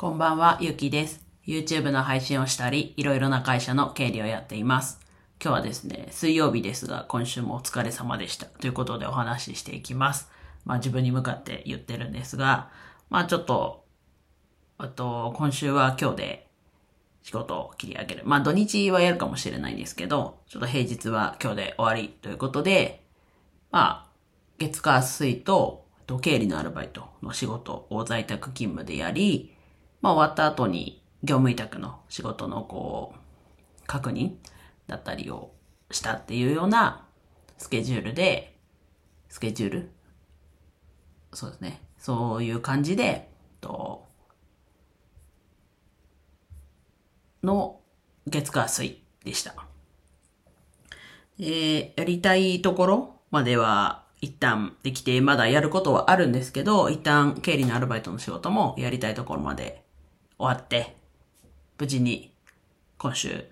こんばんは、ゆきです。YouTube の配信をしたり、いろいろな会社の経理をやっています。今日はですね、水曜日ですが、今週もお疲れ様でした。ということでお話ししていきます。まあ自分に向かって言ってるんですが、まあちょっと、あと、今週は今日で仕事を切り上げる。まあ土日はやるかもしれないんですけど、ちょっと平日は今日で終わりということで、まあ、月火水と、と経理のアルバイトの仕事を在宅勤務でやり、まあ終わった後に業務委託の仕事のこう、確認だったりをしたっていうようなスケジュールで、スケジュール？そうですね。そういう感じで、と、の月火水でした。えー、やりたいところまでは一旦できて、まだやることはあるんですけど、一旦経理のアルバイトの仕事もやりたいところまで終わって、無事に今週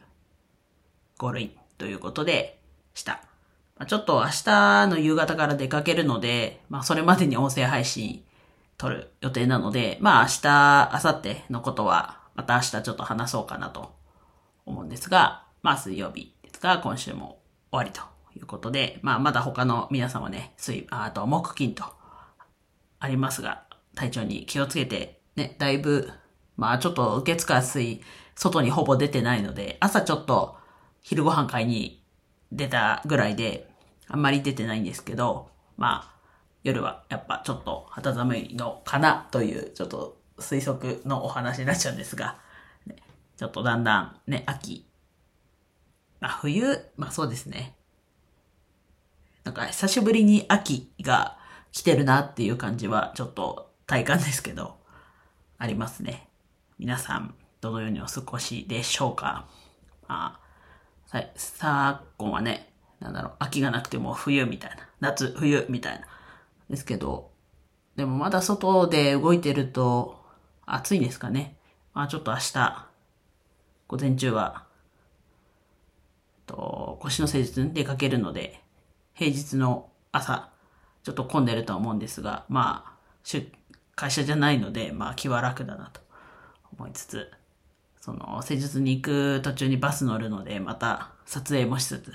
ゴールインということでした。まあ、ちょっと明日の夕方から出かけるので、まあそれまでに音声配信撮る予定なので、まあ明日、明後日のことはまた明日ちょっと話そうかなと思うんですが、まあ水曜日ですが今週も終わりということで、まあまだ他の皆様ね、水、あと木金とありますが、体調に気をつけて、ね、だいぶ、まあちょっと月火水、外にほぼ出てないので、朝ちょっと昼ご飯買いに出たぐらいで、あんまり出てないんですけど、まあ夜はやっぱちょっと肌寒いのかなという、ちょっと推測のお話になっちゃうんですが、ね、ちょっとだんだんね、秋、まあ冬、まあそうですね。なんか久しぶりに秋が来てるなっていう感じはちょっと体感ですけど、ありますね。皆さん、どのようにお過ごしでしょうか？まあ、さ、昨今はね、なんだろう、秋がなくても冬みたいな。夏、冬みたいな。ですけど、でもまだ外で動いてると暑いですかね。まあちょっと明日、午前中は、と、腰の施術に出かけるので、平日の朝、ちょっと混んでるとは思うんですが、まあ、会社じゃないので、まあ気は楽だなと思いつつ、その、施術に行く途中にバス乗るので、また撮影もしつつ、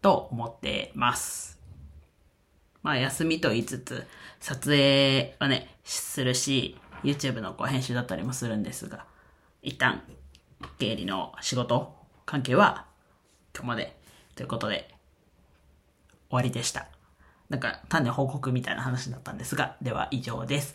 と思ってます。まあ休みと言いつつ、撮影はね、するし、YouTube のこう編集だったりもするんですが、一旦、経理の仕事関係は今日までということで、終わりでした。なんか単に報告みたいな話だったんですが、では以上です。